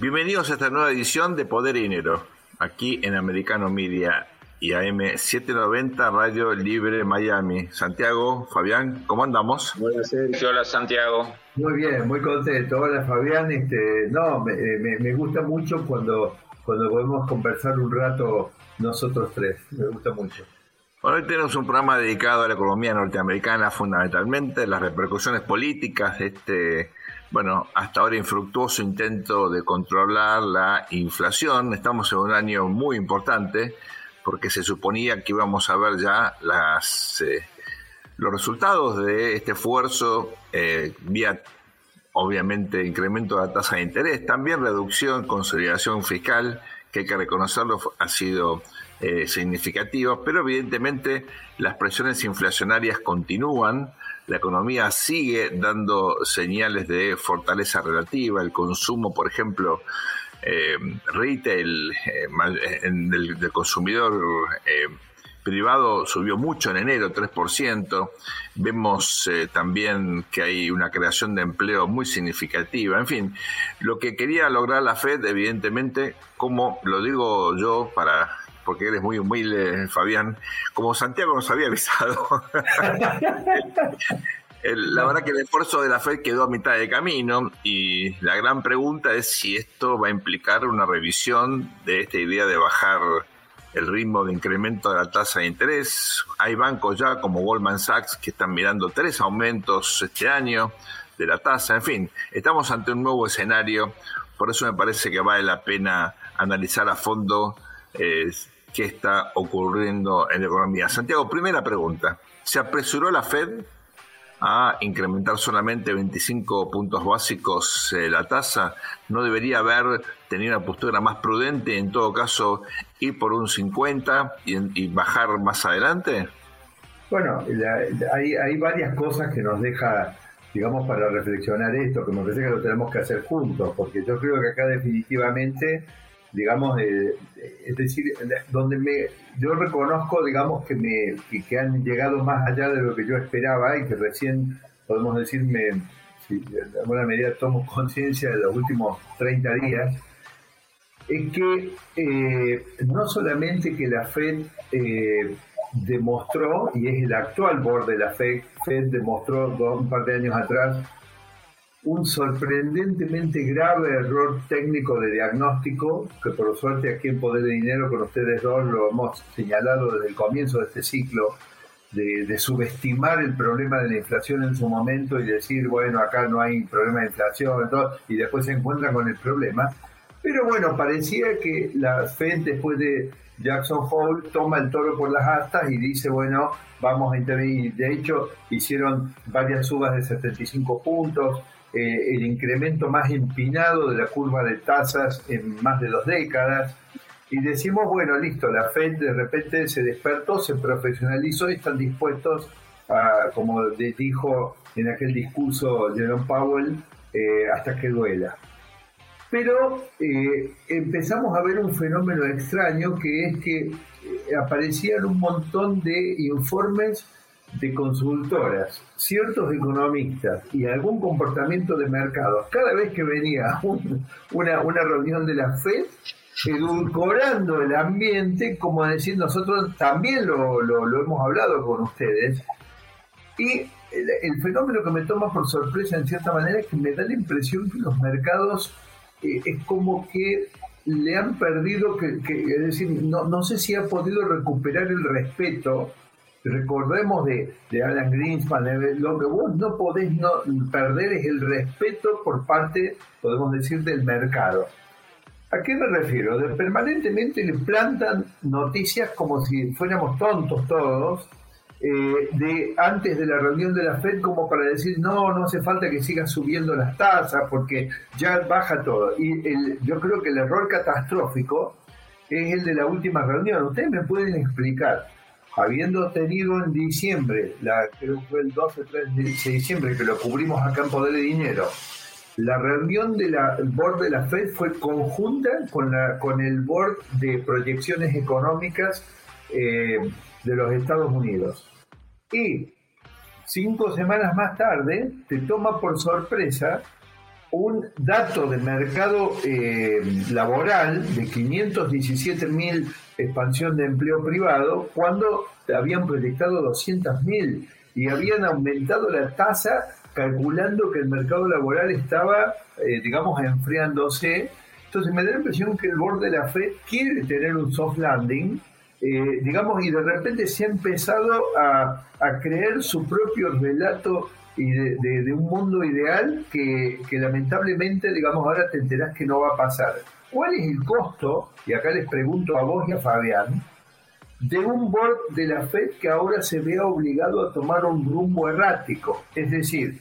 Bienvenidos a esta nueva edición de Poder y Dinero, aquí en Americano Media y AM 790 Radio Libre Miami. Santiago, Fabián, ¿cómo andamos? Buenas Sergio, hola Santiago. Muy bien, muy contento. Hola Fabián, este, no, me, gusta mucho cuando, cuando podemos conversar un rato nosotros tres, me gusta mucho. hoy tenemos un programa dedicado a la economía norteamericana fundamentalmente, las repercusiones políticas de este, bueno, hasta ahora infructuoso intento de controlar la inflación. Estamos en un año muy importante porque se suponía que íbamos a ver ya las, eh, los resultados de este esfuerzo eh, vía, obviamente, incremento de la tasa de interés, también reducción, consolidación fiscal, que hay que reconocerlo, ha sido eh, significativa, pero evidentemente las presiones inflacionarias continúan, la economía sigue dando señales de fortaleza relativa, el consumo, por ejemplo, eh, retail eh, del, consumidor eh, privado subió mucho en enero, 3%. Vemos también que hay una creación de empleo muy significativa. En fin, lo que quería lograr la Fed, evidentemente, como lo digo yo para porque eres muy humilde, Fabián, como Santiago nos había avisado. la verdad que el esfuerzo de la Fed quedó a mitad de camino y la gran pregunta es si esto va a implicar una revisión de esta idea de bajar el ritmo de incremento de la tasa de interés. Hay bancos ya como Goldman Sachs que están mirando tres aumentos este año de la tasa. En fin, estamos ante un nuevo escenario. Por eso me parece que vale la pena analizar a fondo eh, qué está ocurriendo en la economía. Santiago, primera pregunta. ¿Se apresuró la Fed a incrementar solamente 25 puntos básicos eh, la tasa, no debería haber tenido una postura más prudente, en todo caso ir por un 50 y, bajar más adelante? Bueno, hay, hay varias cosas que nos deja, digamos, para reflexionar esto, que me parece que lo tenemos que hacer juntos, porque yo creo que acá definitivamente digamos, es decir, donde me, yo reconozco, digamos, que, me, que, han llegado más allá de lo que yo esperaba y que recién, podemos decir, me, si de alguna medida tomo conciencia de los últimos 30 días, es que eh, no solamente que la Fed eh, demostró, y es el actual board de la Fed, Fed demostró un par de años atrás, un sorprendentemente grave error técnico de diagnóstico, que por suerte aquí en Poder de Dinero con ustedes dos lo hemos señalado desde el comienzo de este ciclo, de, subestimar el problema de la inflación en su momento y decir, bueno, acá no hay problema de inflación, y después se encuentran con el problema. Pero bueno, parecía que la Fed después de Jackson Hole toma el toro por las astas y dice, bueno, vamos a intervenir. De hecho, hicieron varias subas de 75 puntos, eh, el incremento más empinado de la curva de tasas en más de dos décadas. Y decimos, bueno, listo, la Fed de repente se despertó, se profesionalizó y están dispuestos a, como dijo en aquel discurso Jerome Powell, eh, hasta que duela. Pero eh, empezamos a ver un fenómeno extraño que es que aparecían un montón de informes de consultoras, ciertos economistas y algún comportamiento de mercados, cada vez que venía una, una reunión de la FED, edulcorando el ambiente, como decir, nosotros también lo, lo, hemos hablado con ustedes, y el, fenómeno que me toma por sorpresa en cierta manera es que me da la impresión que los mercados eh, es como que le han perdido, que, es decir, no, no sé si ha podido recuperar el respeto recordemos de, Alan Greenspan, lo que vos no podés no perder es el respeto por parte, podemos decir, del mercado. ¿A qué me refiero? De, permanentemente le plantan noticias como si fuéramos tontos todos, eh, de antes de la reunión de la Fed como para decir no, no hace falta que siga subiendo las tasas porque ya baja todo. Y el, yo creo que el error catastrófico es el de la última reunión. Ustedes me pueden explicar habiendo tenido en diciembre, la, creo que fue el 12 3 de diciembre, que lo cubrimos acá en Poder de Dinero, la reunión del board de la FED fue conjunta con, la, con el board de proyecciones económicas eh, de los Estados Unidos. Y cinco semanas más tarde te toma por sorpresa un dato de mercado eh, laboral de 517 mil expansión de empleo privado cuando habían proyectado 200 mil y habían aumentado la tasa calculando que el mercado laboral estaba, eh, digamos, enfriándose. Entonces me da la impresión que el board de la Fed quiere tener un soft landing, eh, digamos, y de repente se ha empezado a, a creer su propio relato y de, un mundo ideal que, lamentablemente, digamos, ahora te enterás que no va a pasar. ¿Cuál es el costo, y acá les pregunto a vos y a Fabián, de un board de la Fed que ahora se vea obligado a tomar un rumbo errático? Es decir,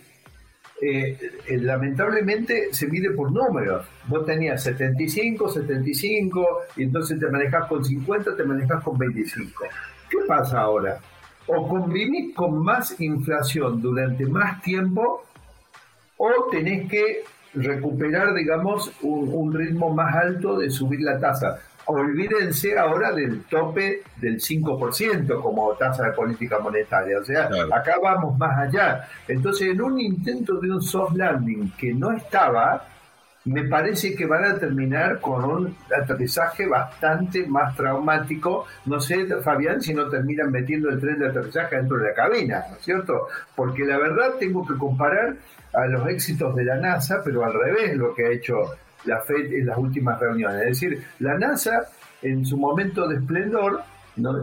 eh, eh, lamentablemente se mide por números. Vos tenías 75, 75, y entonces te manejás con 50, te manejás con 25. ¿Qué pasa ahora? o convivís con más inflación durante más tiempo o tenés que recuperar, digamos, un, ritmo más alto de subir la tasa. Olvídense ahora del tope del 5% como tasa de política monetaria. O sea, acá vamos más allá. Entonces, en un intento de un soft landing que no estaba, me parece que van a terminar con un aterrizaje bastante más traumático. No sé, Fabián, si no terminan metiendo el tren de aterrizaje dentro de la cabina, ¿no es cierto? Porque la verdad tengo que comparar a los éxitos de la NASA, pero al revés lo que ha hecho la FED en las últimas reuniones. Es decir, la NASA en su momento de esplendor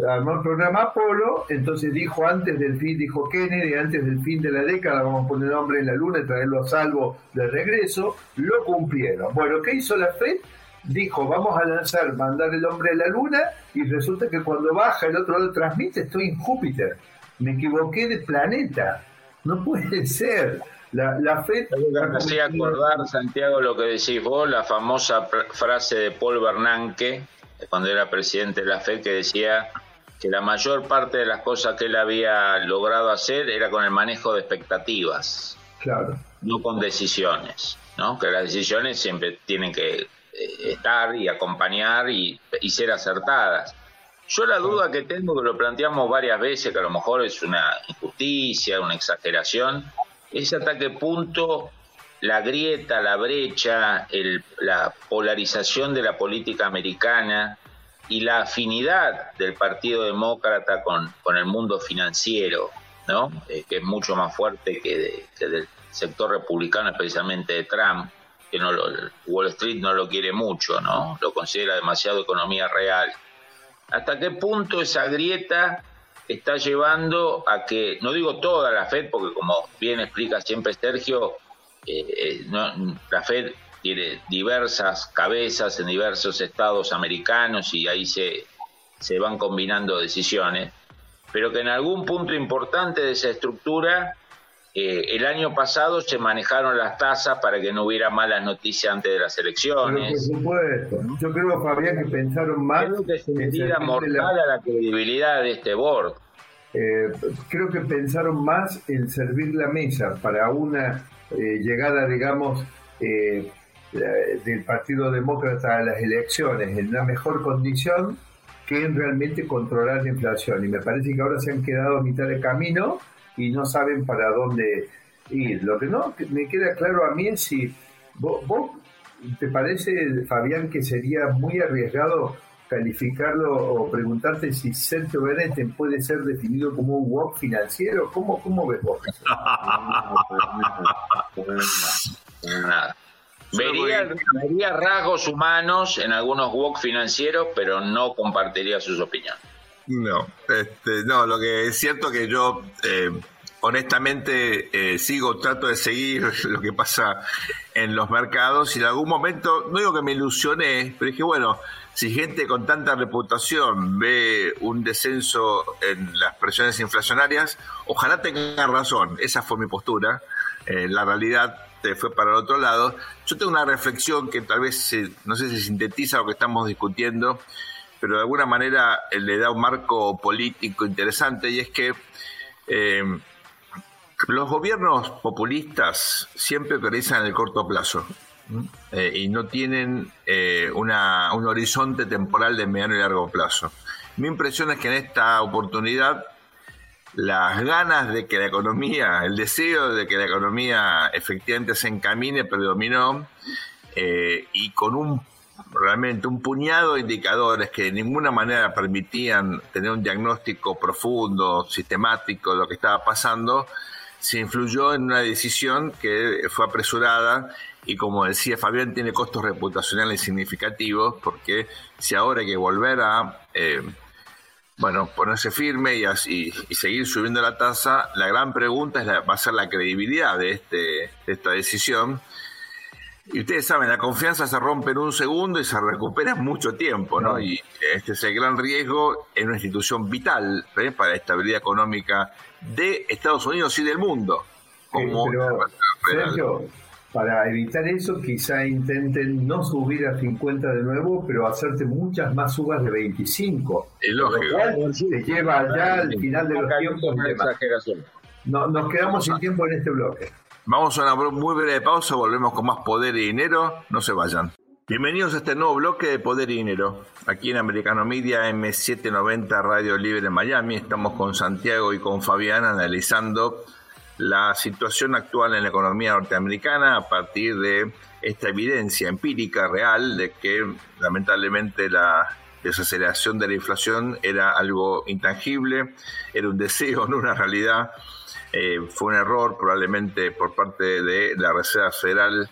armó el programa Apolo, entonces dijo antes del fin, dijo Kennedy, antes del fin de la década vamos a poner hombre en la luna y traerlo a salvo de regreso, lo cumplieron. Bueno, ¿qué hizo la FED? Dijo, vamos a lanzar, mandar el hombre a la luna y resulta que cuando baja el otro lado transmite, estoy en Júpiter. Me equivoqué de planeta. No puede ser. La, la FED... Me hacía acordar, Santiago, lo que decís vos, la famosa frase de Paul Bernanke, cuando era presidente de la FED, que decía que la mayor parte de las cosas que él había logrado hacer era con el manejo de expectativas, claro. no con decisiones, ¿no? que las decisiones siempre tienen que eh, estar y acompañar y, ser acertadas. Yo la duda que tengo, que lo planteamos varias veces, que a lo mejor es una injusticia, una exageración, es hasta qué punto la grieta, la brecha, la polarización de la política americana y la afinidad del Partido Demócrata con, el mundo financiero, ¿no? Eh, que es mucho más fuerte que, del sector republicano, especialmente de Trump, que no Wall Street no lo quiere mucho, ¿no? Lo considera demasiado economía real. ¿Hasta qué punto esa grieta está llevando a que, no digo toda la Fed, porque como bien explica siempre Sergio, eh, eh, no, la Fed tiene diversas cabezas en diversos estados americanos y ahí se, se van combinando decisiones, pero que en algún punto importante de esa estructura, eh, el año pasado se manejaron las tasas para que no hubiera malas noticias antes de las elecciones. por supuesto, yo creo, Fabián, que pensaron más... Creo que se mortal a la credibilidad de este board. creo que pensaron más en servir la mesa para una eh, llegada, digamos, eh, del Partido Demócrata a las elecciones en una mejor condición que en realmente controlar la inflación. Y me parece que ahora se han quedado a mitad de camino y no saben para dónde ir. Lo que no me queda claro a mí es si vos, vos te parece, Fabián, que sería muy arriesgado calificarlo o preguntarte si Sergio Bennett puede ser definido como un WOC financiero? ¿Cómo, cómo ves vos? Vería, rasgos humanos en algunos WOC financieros, pero no compartiría sus opiniones. No, este, no, lo que es cierto que yo eh, honestamente eh, sigo, trato de seguir lo que pasa en los mercados y en algún momento, no digo que me ilusioné, pero dije, bueno, si gente con tanta reputación ve un descenso en las presiones inflacionarias, ojalá tengan razón. Esa fue mi postura. Eh, la realidad fue para el otro lado. Yo tengo una reflexión que tal vez, no sé si sintetiza lo que estamos discutiendo, pero de alguna manera eh, le da un marco político interesante y es que eh, los gobiernos populistas siempre priorizan el corto plazo. Eh, y no tienen eh, una, un horizonte temporal de mediano y largo plazo. Mi impresión es que en esta oportunidad las ganas de que la economía, el deseo de que la economía efectivamente se encamine predominó eh, y con un realmente un puñado de indicadores que de ninguna manera permitían tener un diagnóstico profundo, sistemático de lo que estaba pasando, se influyó en una decisión que fue apresurada y como decía Fabián, tiene costos reputacionales significativos porque si ahora hay que volver a eh, bueno, ponerse firme y, así, y seguir subiendo la tasa, la gran pregunta es va a ser la credibilidad de, este, de esta decisión. Y ustedes saben, la confianza se rompe en un segundo y se recupera en mucho tiempo, ¿no? Y este es el gran riesgo en una institución vital ¿eh? para la estabilidad económica de Estados Unidos y del mundo. Como Sergio, para evitar eso, quizá intenten no subir a 50 de nuevo, pero hacerte muchas más subas de 25. Es lógico. te lleva ya al final de los tiempos. No, nos quedamos sin tiempo en este bloque. Vamos a una muy breve pausa, volvemos con más poder y dinero. No se vayan. Bienvenidos a este nuevo bloque de Poder y Dinero. Aquí en Americano Media M790 Radio Libre en Miami. Estamos con Santiago y con Fabián analizando la situación actual en la economía norteamericana a partir de esta evidencia empírica real de que lamentablemente la desaceleración de la inflación era algo intangible, era un deseo, no una realidad. Eh, fue un error probablemente por parte de la Reserva Federal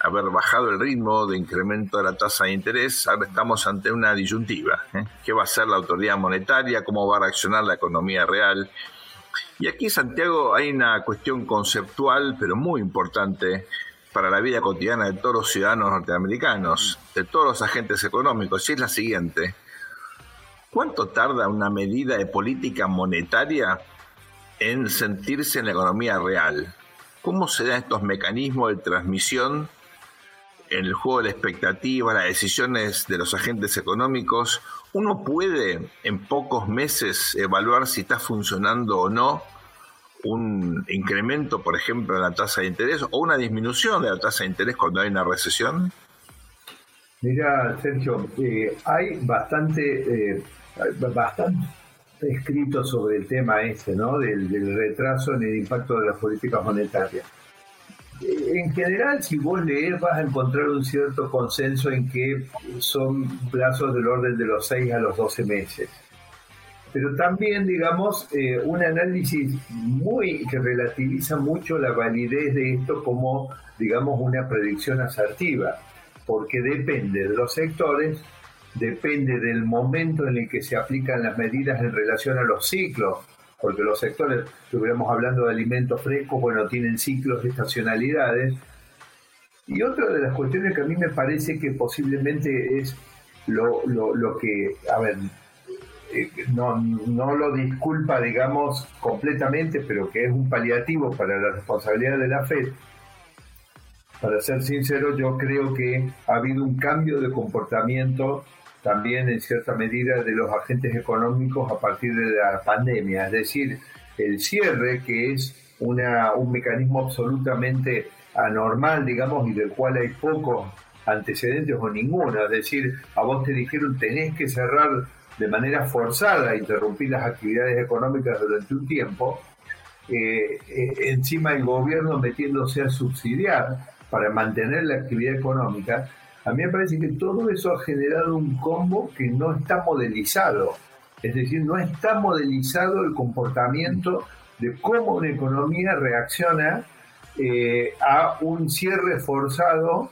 haber bajado el ritmo de incremento de la tasa de interés. Ahora estamos ante una disyuntiva. ¿eh? ¿Qué va a hacer la autoridad monetaria? ¿Cómo va a reaccionar la economía real? Y aquí, Santiago, hay una cuestión conceptual, pero muy importante para la vida cotidiana de todos los ciudadanos norteamericanos, de todos los agentes económicos, y es la siguiente. ¿Cuánto tarda una medida de política monetaria en sentirse en la economía real? ¿Cómo se dan estos mecanismos de transmisión en el juego de la expectativa, las decisiones de los agentes económicos uno puede en pocos meses evaluar si está funcionando o no un incremento, por ejemplo, en la tasa de interés o una disminución de la tasa de interés cuando hay una recesión? Mira, Sergio, eh, hay bastante, eh, bastante escrito sobre el tema ese, ¿no? Del, retraso en el impacto de las políticas monetarias en general, si vos lees, vas a encontrar un cierto consenso en que son plazos del orden de los 6 a los 12 meses. Pero también, digamos, eh, un análisis muy que relativiza mucho la validez de esto como, digamos, una predicción asertiva, porque depende de los sectores, depende del momento en el que se aplican las medidas en relación a los ciclos porque los sectores, estuviéramos hablando de alimentos frescos, bueno, tienen ciclos de estacionalidades. Y otra de las cuestiones que a mí me parece que posiblemente es lo, lo, que, a ver, eh, no, no lo disculpa, digamos, completamente, pero que es un paliativo para la responsabilidad de la FED, para ser sincero, yo creo que ha habido un cambio de comportamiento también en cierta medida de los agentes económicos a partir de la pandemia, es decir, el cierre que es una, un mecanismo absolutamente anormal, digamos, y del cual hay pocos antecedentes o ninguno, es decir, a vos te dijeron tenés que cerrar de manera forzada, interrumpir las actividades económicas durante un tiempo, eh, eh, encima el gobierno metiéndose a subsidiar para mantener la actividad económica, a mí me parece que todo eso ha generado un combo que no está modelizado. Es decir, no está modelizado el comportamiento de cómo una economía reacciona eh, a un cierre forzado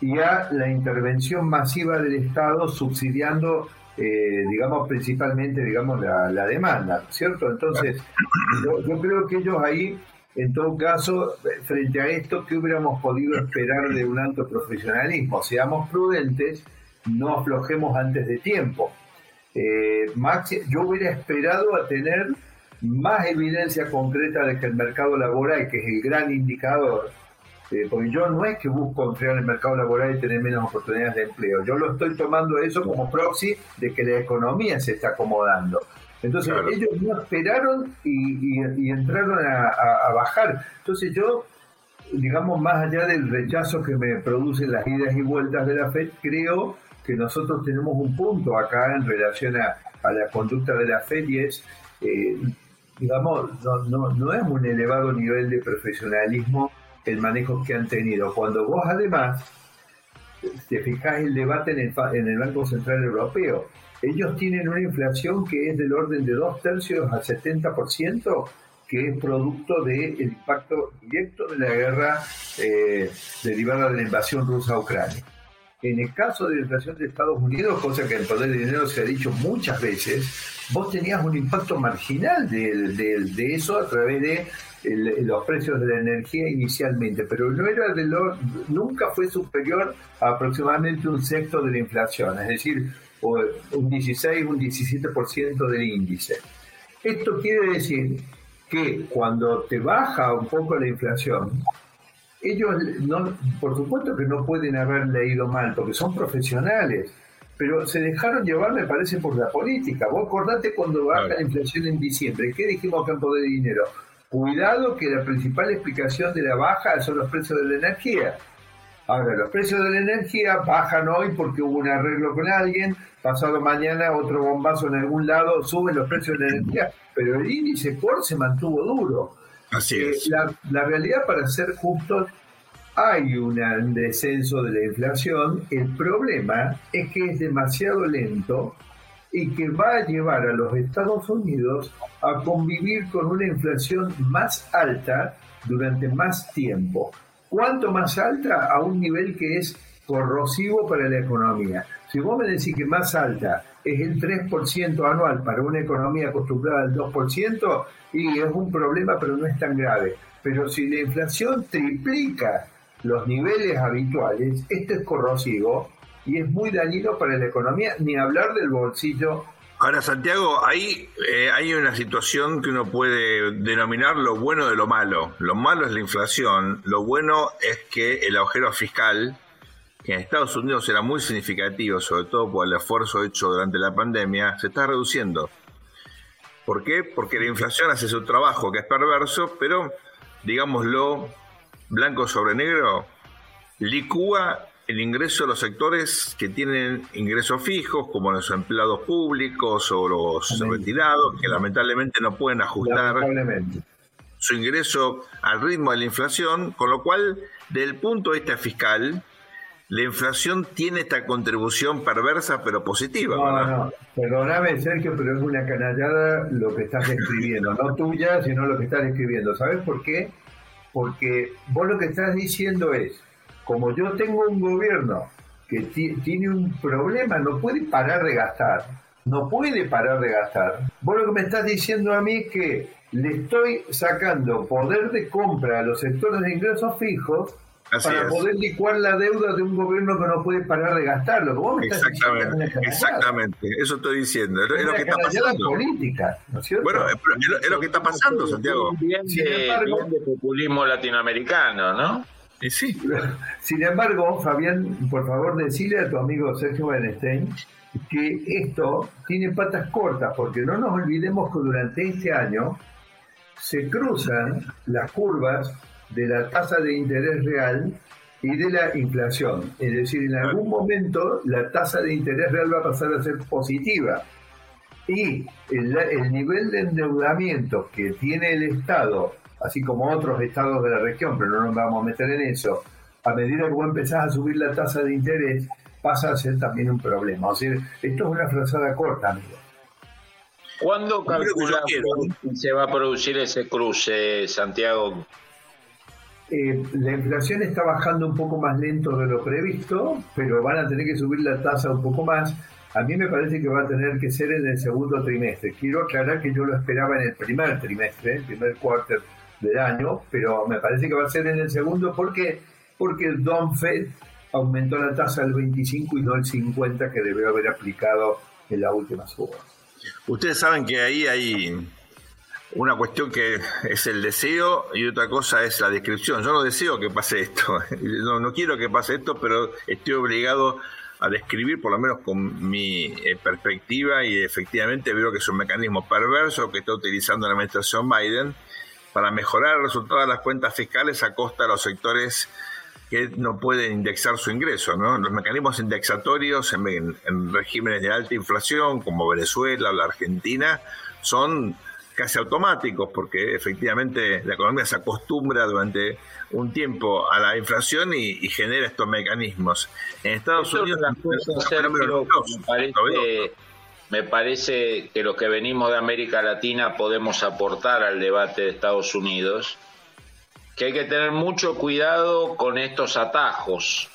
y a la intervención masiva del Estado subsidiando, eh, digamos, principalmente, digamos, la, demanda, ¿cierto? Entonces, yo creo que ellos ahí en todo caso, frente a esto, ¿qué hubiéramos podido esperar de un alto profesionalismo? Seamos prudentes, no aflojemos antes de tiempo. Eh, yo hubiera esperado a tener más evidencia concreta de que el mercado laboral, que es el gran indicador, eh, porque yo no es que busco enfriar el mercado laboral y tener menos oportunidades de empleo, yo lo estoy tomando eso como proxy de que la economía se está acomodando. Entonces ellos no esperaron y, entraron a, bajar. Entonces yo, digamos, más allá del rechazo que me producen las idas y vueltas de la FED, creo que nosotros tenemos un punto acá en relación a, la conducta de la FED y es, eh, digamos, no, no, es un elevado nivel de profesionalismo el manejo que han tenido. Cuando vos además te fijas el debate en el, en el Banco Central Europeo, ellos tienen una inflación que es del orden de dos tercios a 70%, que es producto del impacto directo de la guerra eh, derivada de la invasión rusa a Ucrania. En el caso de la inflación de Estados Unidos, cosa que en poder de dinero se ha dicho muchas veces, vos tenías un impacto marginal de, eso a través de los precios de la energía inicialmente, pero no era de lo, nunca fue superior a aproximadamente un sexto de la inflación, es decir, un 16, un 17% del índice. Esto quiere decir que cuando te baja un poco la inflación, ellos, no, por supuesto que no pueden haber leído mal, porque son profesionales, pero se dejaron llevar, me parece, por la política. Vos acordate cuando baja la inflación en diciembre, ¿qué dijimos Poder de Dinero? Cuidado que la principal explicación de la baja son los precios de la energía. Ahora, los precios de la energía bajan hoy porque hubo un arreglo con alguien, pasado mañana otro bombazo en algún lado, suben los precios de la energía, pero el índice core se mantuvo duro. Así eh, es. la, realidad, para ser justos, hay un descenso de la inflación. El problema es que es demasiado lento y que va a llevar a los Estados Unidos a convivir con una inflación más alta durante más tiempo. ¿Cuánto más alta? A un nivel que es corrosivo para la economía. Si vos me decís que más alta es el 3% anual para una economía acostumbrada al 2%, y es un problema, pero no es tan grave. Pero si la inflación triplica los niveles habituales, esto es corrosivo y es muy dañino para la economía, ni hablar del bolsillo. Ahora, Santiago, eh, hay una situación que uno puede denominar lo bueno de lo malo. Lo malo es la inflación, lo bueno es que el agujero fiscal, que en Estados Unidos era muy significativo, sobre todo por el esfuerzo hecho durante la pandemia, se está reduciendo. ¿Por qué? Porque la inflación hace su trabajo, que es perverso, pero, digámoslo, blanco sobre negro, licúa el ingreso de los sectores que tienen ingresos fijos, como los empleados públicos o los retirados, que lamentablemente no pueden ajustar su ingreso al ritmo de la inflación, con lo cual, desde el punto de vista fiscal, la inflación tiene esta contribución perversa pero positiva. No, no, perdóname Sergio, pero es una canallada lo que estás escribiendo, no tuya, sino lo que estás escribiendo. ¿Sabes por qué? Porque vos lo que estás diciendo es, como yo tengo un gobierno que tiene un problema, no puede parar de gastar, no puede parar de gastar. Vos lo que me estás diciendo a mí es que le estoy sacando poder de compra a los sectores de ingresos fijos para poder licuar la deuda de un gobierno que no puede parar de gastarlo. exactamente, exactamente, eso estoy diciendo. Es, lo que está pasando. política, ¿no es cierto? Bueno, es, lo que está pasando, Santiago. Bien de, populismo latinoamericano, ¿no? Sí. Sin embargo, Fabián, por favor, decile a tu amigo Sergio Benestein que esto tiene patas cortas, porque no nos olvidemos que durante este año se cruzan las curvas de la tasa de interés real y de la inflación. Es decir, en algún momento la tasa de interés real va a pasar a ser positiva. Y el, nivel de endeudamiento que tiene el Estado, así como otros estados de la región, pero no nos vamos a meter en eso, a medida que vos empezás a subir la tasa de interés, pasa a ser también un problema. O sea, esto es una frazada corta, amigo. ¿Cuándo calcula que se va a producir ese cruce, Santiago? Eh, la inflación está bajando un poco más lento de lo previsto, pero van a tener que subir la tasa un poco más. A mí me parece que va a tener que ser en el segundo trimestre. Quiero aclarar que yo lo esperaba en el primer trimestre, el primer cuarto del año, pero me parece que va a ser en el segundo porque porque el Don Fed aumentó la tasa al 25 y no el 50 que debió haber aplicado en la última suba. Ustedes saben que ahí hay una cuestión que es el deseo y otra cosa es la descripción. Yo no deseo que pase esto, no, no quiero que pase esto, pero estoy obligado a describir, por lo menos con mi eh, perspectiva, y efectivamente veo que es un mecanismo perverso que está utilizando la administración Biden para mejorar el resultado de las cuentas fiscales a costa de los sectores que no pueden indexar su ingreso. ¿no? Los mecanismos indexatorios en regímenes de alta inflación, como Venezuela o la Argentina, son casi automáticos, porque efectivamente la economía se acostumbra durante un tiempo a la inflación y, genera estos mecanismos. En Estados Unidos... me parece que los que venimos de América Latina podemos aportar al debate de Estados Unidos, que hay que tener mucho cuidado con estos atajos,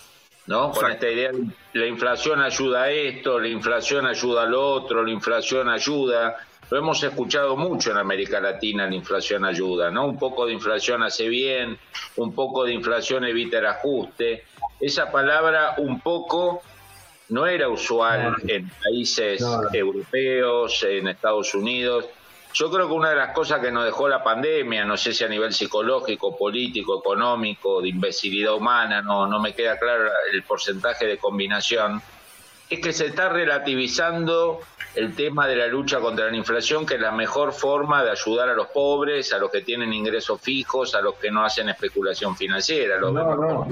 ¿no? Con esta idea de la inflación ayuda a esto, la inflación ayuda al otro, la inflación ayuda. Lo hemos escuchado mucho en América Latina, la inflación ayuda, ¿no? Un poco de inflación hace bien, un poco de inflación evita el ajuste. Esa palabra un poco no era usual en países europeos, en Estados Unidos. Yo creo que una de las cosas que nos dejó la pandemia, no sé si a nivel psicológico, político, económico, de imbecilidad humana, no, no me queda claro el porcentaje de combinación, es que se está relativizando el tema de la lucha contra la inflación, que es la mejor forma de ayudar a los pobres, a los que tienen ingresos fijos, a los que no hacen especulación financiera. Los no, no.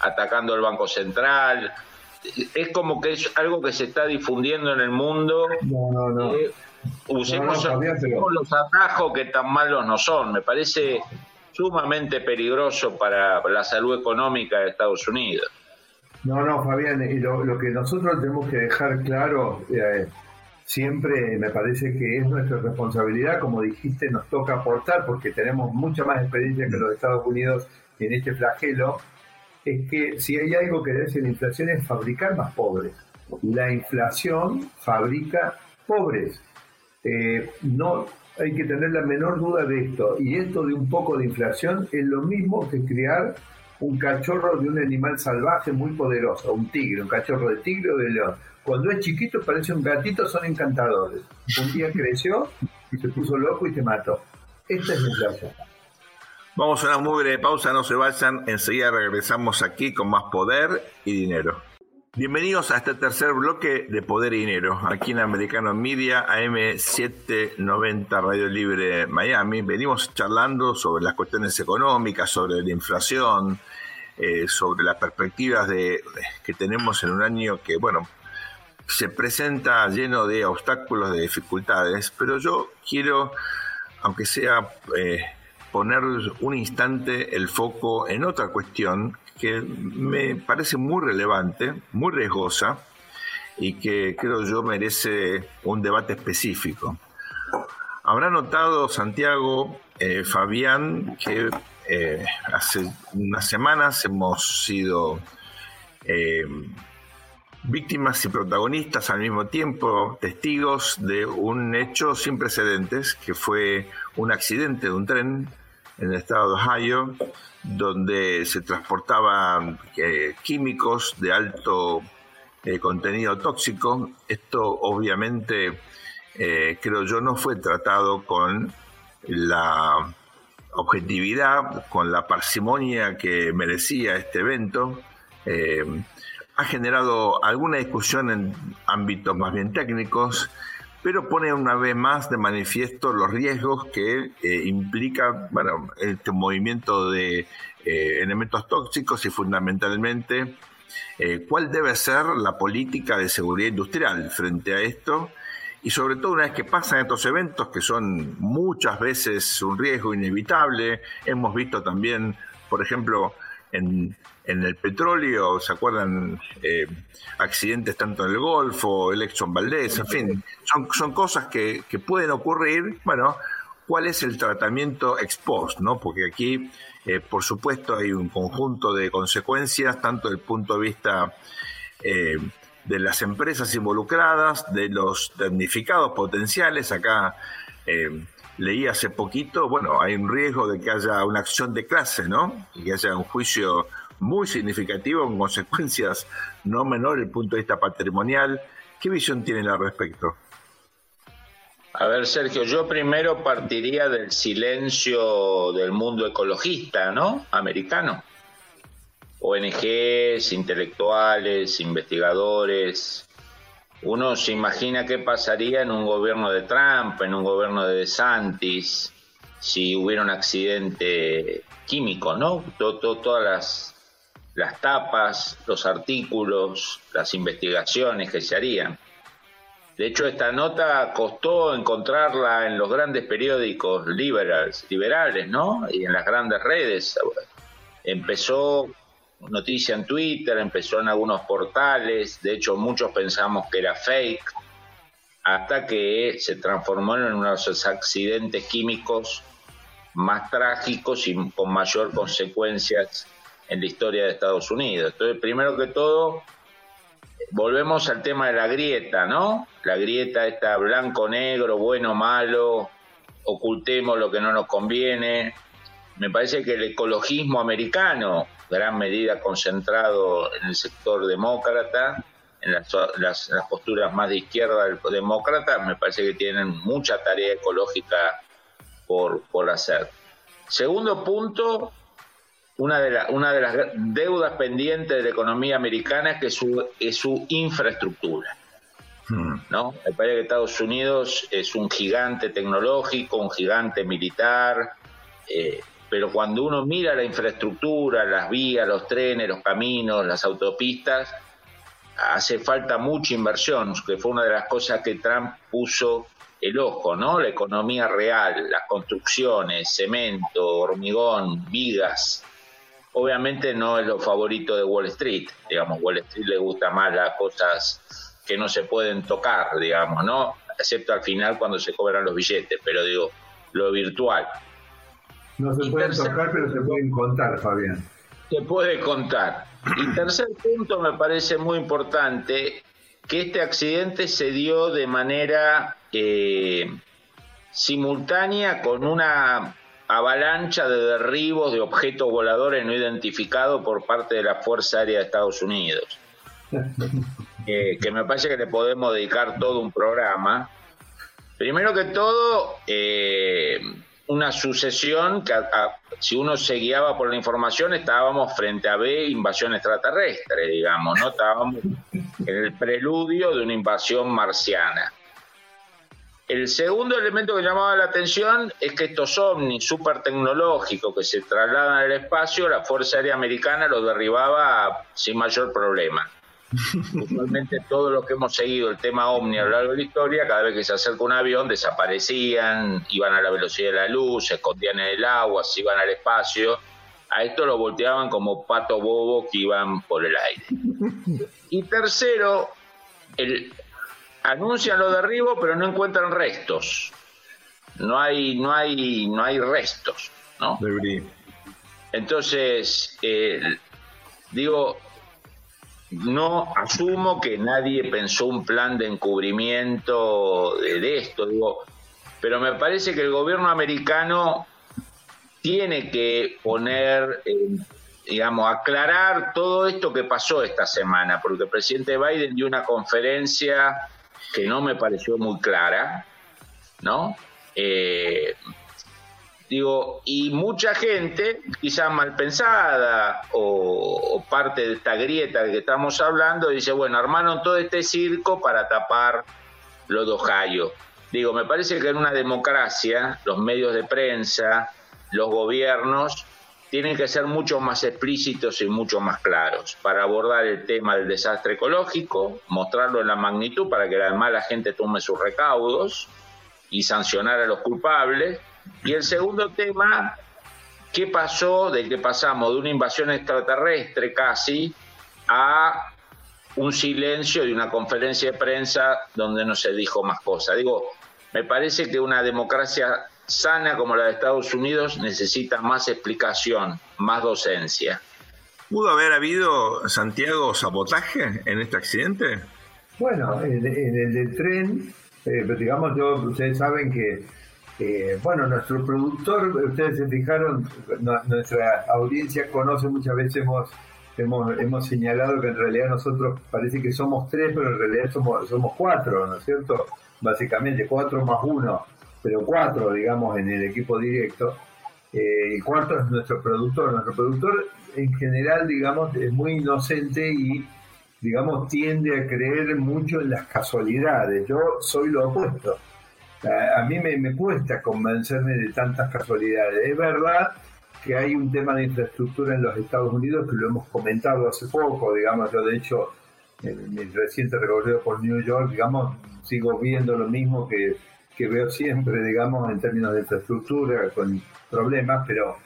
atacando al Banco Central. Es como que es algo que se está difundiendo en el mundo. No, no, no. Eh, usemos, los atajos que tan malos no son. Me parece sumamente peligroso para la salud económica de Estados Unidos. No, no, Fabián, y lo, que nosotros tenemos que dejar claro, eh, siempre me parece que es nuestra responsabilidad, como dijiste, nos toca aportar, porque tenemos mucha más experiencia que los Estados Unidos en este flagelo, es que si hay algo que debe ser la inflación es fabricar más pobres. La inflación fabrica pobres. Eh, no hay que tener la menor duda de esto. Y esto de un poco de inflación es lo mismo que crear un cachorro de un animal salvaje muy poderoso, un tigre, un cachorro de tigre o de león. Cuando es chiquito parece un gatito, son encantadores. Un día creció y se puso loco y te mató. Esta es la inflación. Vamos a una muy breve pausa, no se vayan, enseguida regresamos aquí con más poder y dinero. Bienvenidos a este tercer bloque de Poder y Dinero, aquí en Americano Media, AM790 Radio Libre Miami. Venimos charlando sobre las cuestiones económicas, sobre la inflación, eh, sobre las perspectivas que tenemos en un año que, bueno, se presenta lleno de obstáculos, de dificultades, pero yo quiero, aunque sea, eh, poner un instante el foco en otra cuestión que me parece muy relevante, muy riesgosa y que creo yo merece un debate específico. Habrá notado Santiago, eh, Fabián, que eh, hace unas semanas hemos sido eh, víctimas y protagonistas al mismo tiempo, testigos de un hecho sin precedentes, que fue un accidente de un tren en el estado de Ohio, donde se transportaban eh, químicos de alto eh, contenido tóxico. Esto obviamente, eh, creo yo, no fue tratado con la objetividad, con la parsimonia que merecía este evento. ha generado alguna discusión en ámbitos más bien técnicos pero pone una vez más de manifiesto los riesgos que eh, implica este movimiento de eh, elementos tóxicos y fundamentalmente eh, cuál debe ser la política de seguridad industrial frente a esto. Y sobre todo una vez que pasan estos eventos que son muchas veces un riesgo inevitable, hemos visto también, por ejemplo, en el petróleo, ¿se acuerdan? Eh, accidentes tanto en el Golfo, el Exxon Valdez, en fin, son, cosas que, pueden ocurrir. Bueno, ¿cuál es el tratamiento ex post? ¿no? Porque aquí, eh, por supuesto, hay un conjunto de consecuencias, tanto desde el punto de vista eh, de las empresas involucradas, de los damnificados potenciales. Acá leí hace poquito, bueno, hay un riesgo de que haya una acción de clase, ¿no? Y que haya un juicio muy significativo con consecuencias no menores desde el punto de vista patrimonial. ¿Qué visión tienen al respecto? A ver, Sergio, yo primero partiría del silencio del mundo ecologista, ¿no? Americano. ONGs, intelectuales, investigadores. Uno se imagina qué pasaría en un gobierno de Trump, en un gobierno de DeSantis, si hubiera un accidente químico, ¿no? todas las las tapas, los artículos, las investigaciones que se harían. De hecho, esta nota costó encontrarla en los grandes periódicos liberales, liberales, ¿no? Y en las grandes redes. Empezó noticia en Twitter, empezó en algunos portales, de hecho muchos pensamos que era fake, hasta que se transformó en uno de los accidentes químicos más trágicos y con mayor consecuencias en la historia de Estados Unidos. Entonces, primero que todo, volvemos al tema de la grieta, ¿no? La grieta está blanco-negro, bueno-malo, ocultemos lo que no nos conviene. Me parece que el ecologismo americano, gran medida concentrado en el sector demócrata, en las, posturas más de izquierda del demócrata, me parece que tienen mucha tarea ecológica por, por hacer. Segundo punto, una de, una de las deudas pendientes de la economía americana es que su, es su infraestructura. Hmm. ¿no? Me parece que Estados Unidos es un gigante tecnológico, un gigante militar, eh, pero cuando uno mira la infraestructura, las vías, los trenes, los caminos, las autopistas, hace falta mucha inversión, que fue una de las cosas que Trump puso el ojo, ¿no? La economía real, las construcciones, cemento, hormigón, vigas. Obviamente no es lo favorito de Wall Street, digamos, Wall Street le gusta más las cosas que no se pueden tocar, digamos, ¿no? Excepto al final cuando se cobran los billetes, pero digo, lo virtual. No se pueden tocar, pero se pueden contar, Fabián. Se puede contar. Y tercer punto me parece muy importante, que este accidente se dio de manera eh, simultánea con una avalancha de derribos de objetos voladores no identificados por parte de la Fuerza Aérea de Estados Unidos. Eh, que me parece que le podemos dedicar todo un programa. Primero que todo, eh, una sucesión que si uno se guiaba por la información estábamos frente a B invasión extraterrestre, digamos, ¿no? Estábamos en el preludio de una invasión marciana. El segundo elemento que llamaba la atención es que estos ovnis super tecnológicos que se trasladan al espacio, la Fuerza Aérea Americana los derribaba sin mayor problema. Usualmente todos los que hemos seguido el tema ovni a lo largo de la historia, cada vez que se acerca un avión desaparecían, iban a la velocidad de la luz, se escondían en el agua, se iban al espacio. A esto lo volteaban como pato bobo que iban por el aire. Y tercero, el, anuncian lo derribo, pero no encuentran restos. No hay, no hay, no hay restos, ¿no? Entonces, eh, digo, no asumo que nadie pensó un plan de encubrimiento de, esto, digo, pero me parece que el gobierno americano tiene que poner, eh, digamos, aclarar todo esto que pasó esta semana, porque el presidente Biden dio una conferencia que no me pareció muy clara, ¿no? Eh, digo, y mucha gente, quizás mal pensada o, parte de esta grieta de que estamos hablando, dice, bueno, armaron todo este circo para tapar lo de Ohio. Digo, me parece que en una democracia, los medios de prensa, los gobiernos, tienen que ser mucho más explícitos y mucho más claros para abordar el tema del desastre ecológico, mostrarlo en la magnitud para que además la gente tome sus recaudos y sancionar a los culpables. Y el segundo tema, ¿qué pasó de que pasamos de una invasión extraterrestre casi a un silencio y una conferencia de prensa donde no se dijo más cosas? Digo, me parece que una democracia sana como la de Estados Unidos necesita más explicación, más docencia. ¿Pudo haber habido, Santiago, sabotaje en este accidente? Bueno, en, el del tren, eh, digamos, yo, ustedes saben que, bueno, nuestro productor, ustedes se fijaron, nuestra audiencia conoce muchas veces, hemos, hemos, hemos señalado que en realidad nosotros parece que somos tres, pero en realidad somos, somos cuatro, ¿no es cierto? Básicamente, cuatro más uno pero cuatro, digamos, en el equipo directo. Eh, el cuarto es nuestro productor. Nuestro productor, en general, digamos, es muy inocente y, digamos, tiende a creer mucho en las casualidades. Yo soy lo opuesto. A, mí me, cuesta convencerme de tantas casualidades. Es verdad que hay un tema de infraestructura en los Estados Unidos que lo hemos comentado hace poco, digamos, yo de hecho en mi reciente recorrido por New York, digamos, sigo viendo lo mismo que, que veo siempre, digamos, en términos de infraestructura, con problemas, pero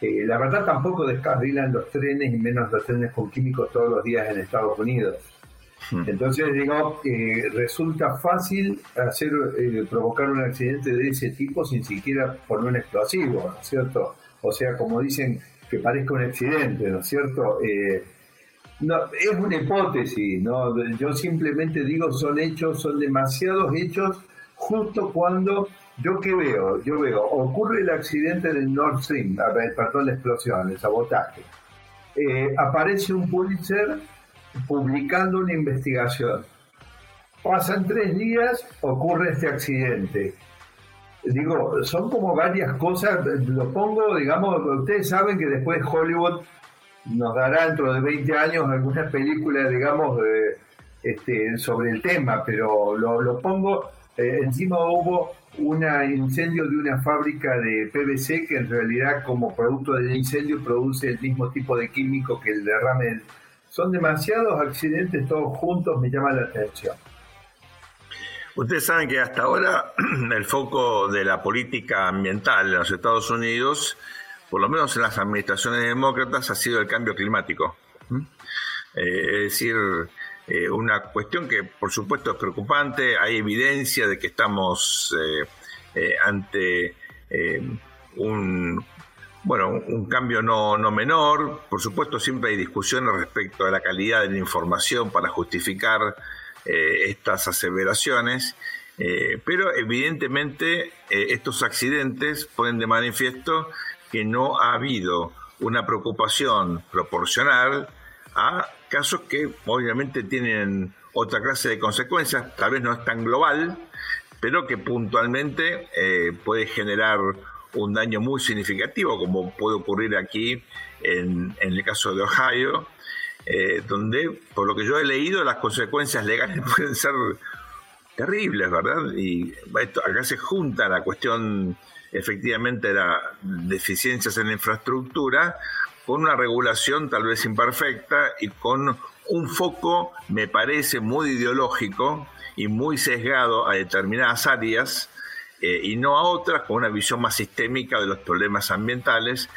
eh, la verdad tampoco descarrilan los trenes y menos los trenes con químicos todos los días en Estados Unidos. Entonces, digo, resulta fácil hacer eh, provocar un accidente de ese tipo sin siquiera poner un explosivo, ¿no es cierto? O sea, como dicen, que parezca un accidente, ¿no es cierto? Eh, no, es una hipótesis, ¿no? Yo simplemente digo, son hechos, son demasiados hechos justo cuando yo qué veo, yo veo, ocurre el accidente del Nord Stream, perdón, la explosión, el sabotaje. Eh, aparece un Pulitzer publicando una investigación. Pasan tres días, ocurre este accidente. Digo, son como varias cosas, lo pongo, digamos, ustedes saben que después Hollywood nos dará dentro de 20 años algunas películas, digamos, este, sobre el tema, pero lo, lo pongo, eh, encima hubo un incendio de una fábrica de PVC que en realidad como producto del incendio produce el mismo tipo de químico que el derrame. Son demasiados accidentes todos juntos, me llama la atención. Ustedes saben que hasta ahora el foco de la política ambiental en los Estados Unidos por lo menos en las administraciones demócratas, ha sido el cambio climático. Eh, es decir, eh, una cuestión que por supuesto es preocupante, hay evidencia de que estamos eh, ante un, bueno, un cambio no, no menor, por supuesto siempre hay discusiones respecto a la calidad de la información para justificar estas aseveraciones, pero evidentemente estos accidentes ponen de manifiesto que no ha habido una preocupación proporcional a casos que obviamente tienen otra clase de consecuencias, tal vez no es tan global, pero que puntualmente eh, puede generar un daño muy significativo, como puede ocurrir aquí en, el caso de Ohio, eh, donde, por lo que yo he leído, las consecuencias legales pueden ser terribles, ¿verdad? Y acá se junta la cuestión efectivamente era deficiencias en la infraestructura, con una regulación tal vez imperfecta y con un foco, me parece, muy ideológico y muy sesgado a determinadas áreas eh, y no a otras, con una visión más sistémica de los problemas ambientales.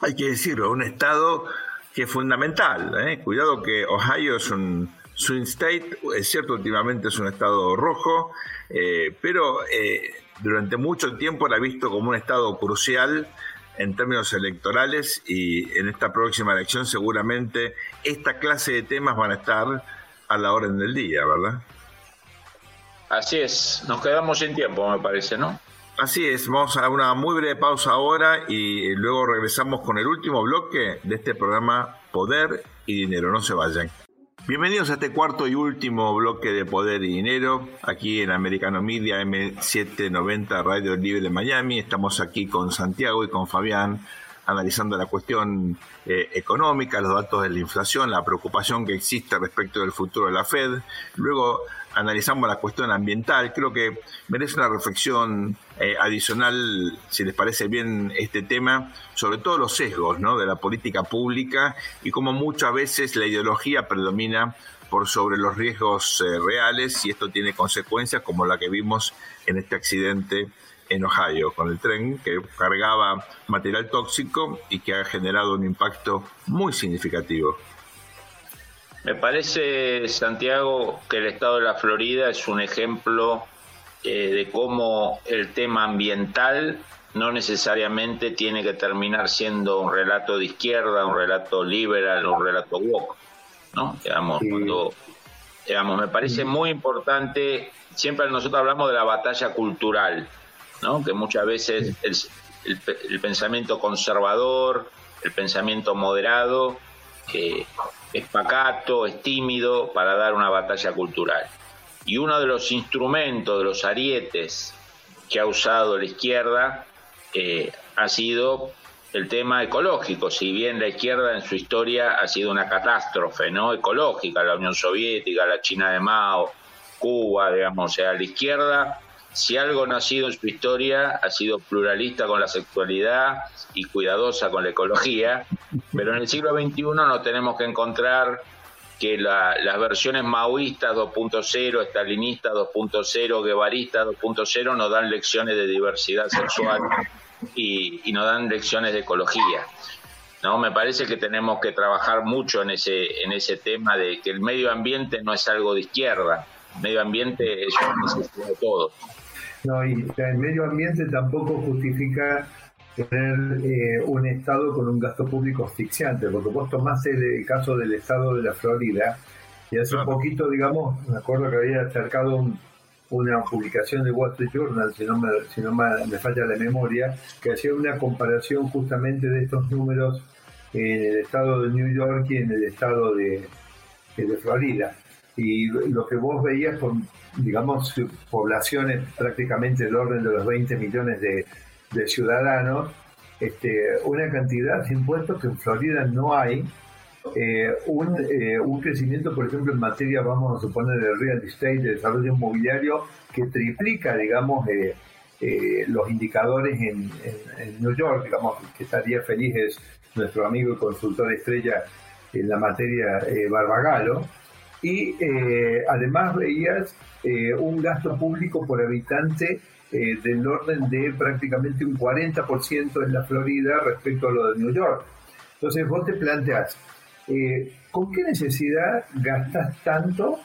Hay que decirlo, un estado que es fundamental. ¿eh? Cuidado que Ohio es un swing state, es cierto, últimamente es un estado rojo, eh, pero durante mucho tiempo era visto como un estado crucial en términos electorales y en esta próxima elección seguramente esta clase de temas van a estar a la orden del día, ¿verdad? Así es, nos quedamos sin tiempo, me parece, ¿no? Así es, vamos a una muy breve pausa ahora y luego regresamos con el último bloque de este programa Poder y Dinero. No se vayan. Bienvenidos a este cuarto y último bloque de Poder y Dinero, aquí en Americano Media M790 Radio Libre de Miami. Estamos aquí con Santiago y con Fabián analizando la cuestión eh, económica, los datos de la inflación, la preocupación que existe respecto del futuro de la Fed. Luego analizamos la cuestión ambiental. Creo que merece una reflexión eh, adicional, si les parece bien este tema, sobre todo los sesgos ¿no? de la política pública y cómo muchas veces la ideología predomina por sobre los riesgos eh, reales y esto tiene consecuencias como la que vimos en este accidente en Ohio con el tren que cargaba material tóxico y que ha generado un impacto muy significativo. Me parece, Santiago, que el estado de la Florida es un ejemplo eh, de cómo el tema ambiental no necesariamente tiene que terminar siendo un relato de izquierda, un relato liberal, un relato woke, ¿no? Digamos, digamos, me parece muy importante, siempre nosotros hablamos de la batalla cultural, ¿no? Que muchas veces el, pensamiento conservador, el pensamiento moderado, que es pacato, es tímido para dar una batalla cultural. Y uno de los instrumentos, de los arietes que ha usado la izquierda eh, ha sido el tema ecológico, si bien la izquierda en su historia ha sido una catástrofe no ecológica, la Unión Soviética, la China de Mao, Cuba, digamos, o sea, la izquierda si algo no ha sido en su historia, ha sido pluralista con la sexualidad y cuidadosa con la ecología, pero en el siglo XXI nos tenemos que encontrar que las versiones maoístas 2.0, estalinistas 2.0, guevaristas 2.0 nos dan lecciones de diversidad sexual y, y nos dan lecciones de ecología. ¿no? Me parece que tenemos que trabajar mucho en ese, en ese tema de que el medio ambiente no es algo de izquierda, el medio ambiente es necesidad de todos. No, y el medio ambiente tampoco justifica tener eh, un Estado con un gasto público asfixiante, porque vos tomás el, caso del Estado de la Florida, y hace un poquito, digamos, me acuerdo que había acercado una publicación de Wall Street Journal, si no, me, si no me, falla la memoria, que hacía una comparación justamente de estos números en el estado de New York y en el estado de, de Florida. Y lo que vos veías con, digamos, poblaciones prácticamente del orden de los 20 millones de, ciudadanos, este, una cantidad de impuestos que en Florida no hay, eh, un, eh, un, crecimiento, por ejemplo, en materia, vamos a suponer, de real estate, de desarrollo inmobiliario, que triplica, digamos, eh, los indicadores en, en, New York, digamos, que estaría feliz es nuestro amigo y consultor estrella en la materia eh, Barbagalo, y eh, además veías eh, un gasto público por habitante del orden de prácticamente un 40% en la Florida respecto a lo de New York. Entonces vos te planteas, ¿con qué necesidad gastas tanto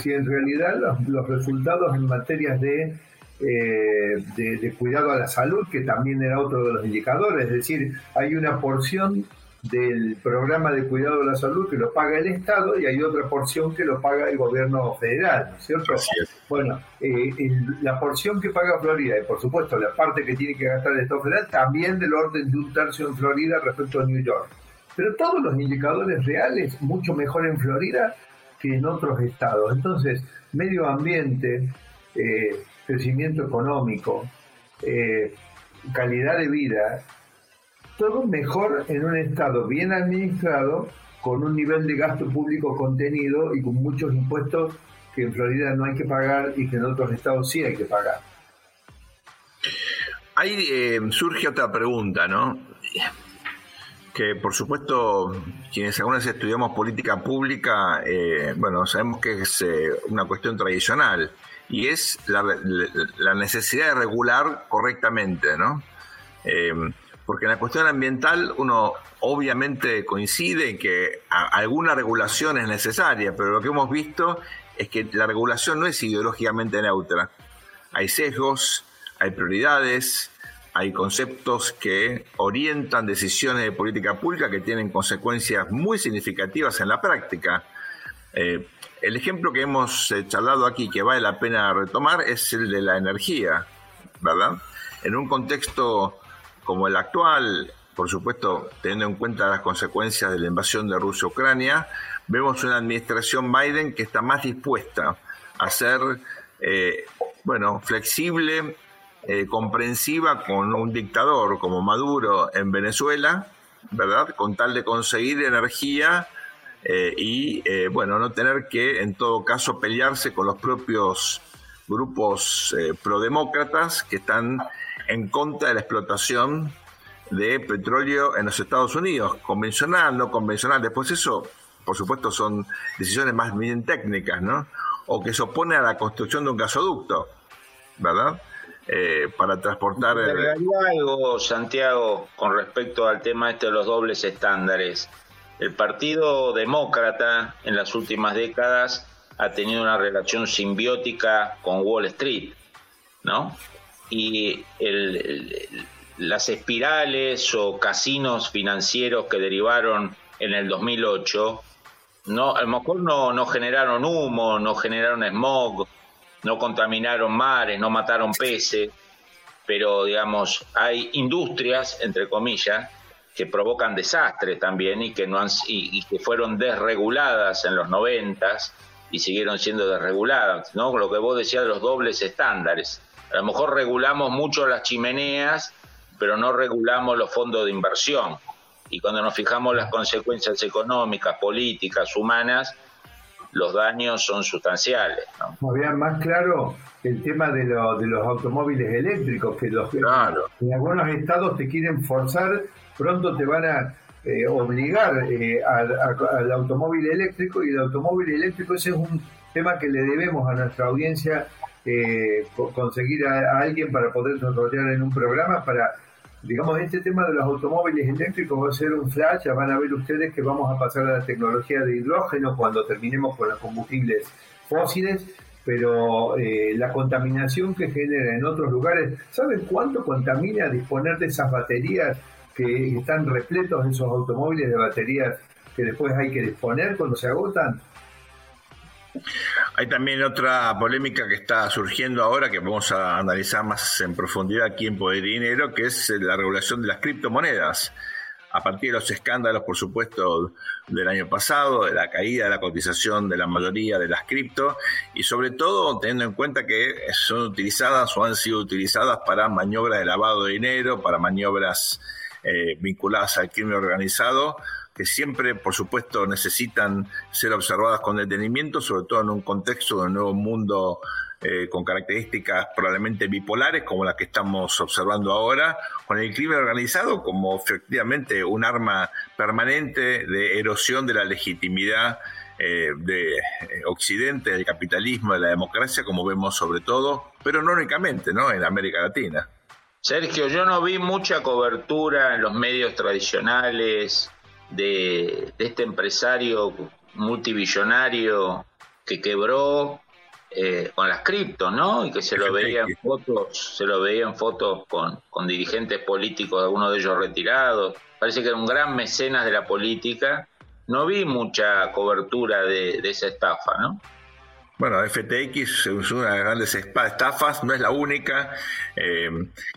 si en realidad los, resultados en materias de eh, de, cuidado a la salud, que también era otro de los indicadores, es decir, hay una porción del programa de cuidado de la salud que lo paga el Estado y hay otra porción que lo paga el gobierno federal, ¿no es cierto? Bueno, eh, la porción que paga Florida y por supuesto la parte que tiene que gastar el Estado federal también del orden de un tercio en Florida respecto a New York. Pero todos los indicadores reales mucho mejor en Florida que en otros estados. Entonces, medio ambiente, eh, crecimiento económico, eh, calidad de vida, todo mejor en un Estado bien administrado, con un nivel de gasto público contenido y con muchos impuestos que en Florida no hay que pagar y que en otros estados sí hay que pagar. Ahí eh, surge otra pregunta, ¿no? Que por supuesto, quienes algunas estudiamos política pública, eh, bueno, sabemos que es una cuestión tradicional y es la, necesidad de regular correctamente, ¿no? Porque en la cuestión ambiental uno obviamente coincide en que alguna regulación es necesaria, pero lo que hemos visto es que la regulación no es ideológicamente neutra. Hay sesgos, hay prioridades, hay conceptos que orientan decisiones de política pública que tienen consecuencias muy significativas en la práctica. Eh, el ejemplo que hemos eh, charlado aquí, que vale la pena retomar, es el de la energía, ¿verdad? En un contexto como el actual, por supuesto, teniendo en cuenta las consecuencias de la invasión de Rusia a Ucrania, vemos una administración Biden que está más dispuesta a ser, eh, bueno, flexible, eh, comprensiva con un dictador como Maduro en Venezuela, ¿verdad? Con tal de conseguir energía eh, y, eh, bueno, no tener que, en todo caso, pelearse con los propios grupos eh, prodemócratas que están en contra de la explotación de petróleo en los Estados Unidos, convencional, no convencional. Después eso, por supuesto, son decisiones más bien técnicas, ¿no? O que se opone a la construcción de un gasoducto, ¿verdad? para transportar... algo, Santiago, con respecto al tema este de los dobles estándares. El Partido Demócrata en las últimas décadas ha tenido una relación simbiótica con Wall Street, ¿no? Y las espirales o casinos financieros que derivaron en el 2008, no, a lo mejor no, no generaron humo, no generaron smog, no contaminaron mares, no mataron peces, pero digamos, hay industrias, entre comillas, que provocan desastres también y que, no han, y, que fueron desreguladas en los noventas y siguieron siendo desreguladas, ¿no? Lo que vos decías de los dobles estándares. A lo mejor regulamos mucho las chimeneas, pero no regulamos los fondos de inversión. Y cuando nos fijamos las consecuencias económicas, políticas, humanas, los daños son sustanciales. más claro el tema de, de los automóviles eléctricos, que los en algunos estados te quieren forzar pronto te van a eh, obligar eh, al, automóvil eléctrico y el automóvil eléctrico ese es un tema que le debemos a nuestra audiencia eh, conseguir a, alguien para poder desarrollar en un programa para digamos este tema de los automóviles eléctricos va a ser un flash ya van a ver ustedes que vamos a pasar a la tecnología de hidrógeno cuando terminemos con los combustibles fósiles pero la contaminación que genera en otros lugares, ¿saben cuánto contamina disponer de esas baterías que están repletos esos automóviles de baterías que después hay que disponer cuando se agotan? Hay también otra polémica que está surgiendo ahora que vamos a analizar más en profundidad aquí en Poder y Dinero, que es la regulación de las criptomonedas. A partir de los escándalos, por supuesto, del año pasado, de la caída de la cotización de la mayoría de las cripto y sobre todo teniendo en cuenta que son utilizadas o han sido utilizadas para maniobras de lavado de dinero, para maniobras eh, vinculadas al crimen organizado, que siempre, por supuesto, necesitan ser observadas con detenimiento, sobre todo en un contexto de un nuevo mundo eh, con características probablemente bipolares, como las que estamos observando ahora, con el crimen organizado como efectivamente un arma permanente de erosión de la legitimidad eh, de Occidente, del capitalismo, de la democracia, como vemos sobre todo, pero no únicamente, ¿no? En América Latina. Sergio, yo no vi mucha cobertura en los medios tradicionales de, este empresario multibillonario que quebró eh, con las criptos, ¿no? Y que se lo veía en fotos, se lo veía en fotos con, dirigentes políticos, algunos de ellos retirados. Parece que era un gran mecenas de la política. No vi mucha cobertura de esa estafa, ¿no? Bueno, FTX es una de las grandes estafas, no es la única. Eh,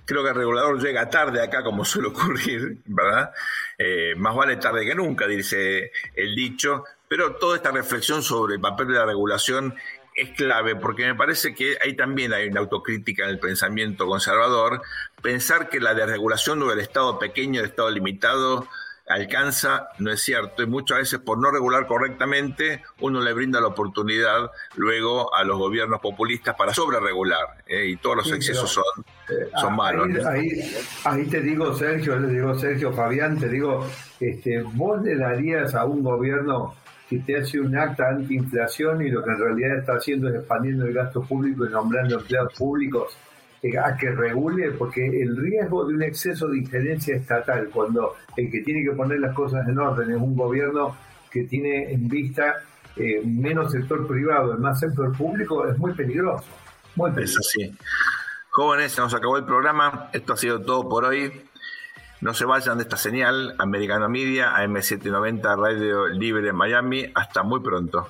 creo que el regulador llega tarde acá, como suele ocurrir, ¿verdad? Eh, más vale tarde que nunca, dice el dicho. Pero toda esta reflexión sobre el papel de la regulación es clave porque me parece que ahí también hay una autocrítica en el pensamiento conservador. Pensar que la desregulación del Estado pequeño, del Estado limitado, alcanza, no es cierto, y muchas veces por no regular correctamente uno le brinda la oportunidad luego a los gobiernos populistas para sobreregular, ¿eh? y todos los excesos son, eh, son malos. Ahí, ahí, te digo, Sergio, le digo, Sergio, Fabián, te digo, este, vos le darías a un gobierno que te hace un acta antiinflación y lo que en realidad está haciendo es expandiendo el gasto público y nombrando empleados públicos a que regule, porque el riesgo de un exceso de injerencia estatal, cuando el que tiene que poner las cosas en orden es un gobierno que tiene en vista eh, menos sector privado y más sector público, es muy peligroso. Muy peligroso. Es así. Jóvenes, se nos acabó el programa. Esto ha sido todo por hoy. No se vayan de esta señal. Americano Media, AM790, Radio Libre en Miami. Hasta muy pronto.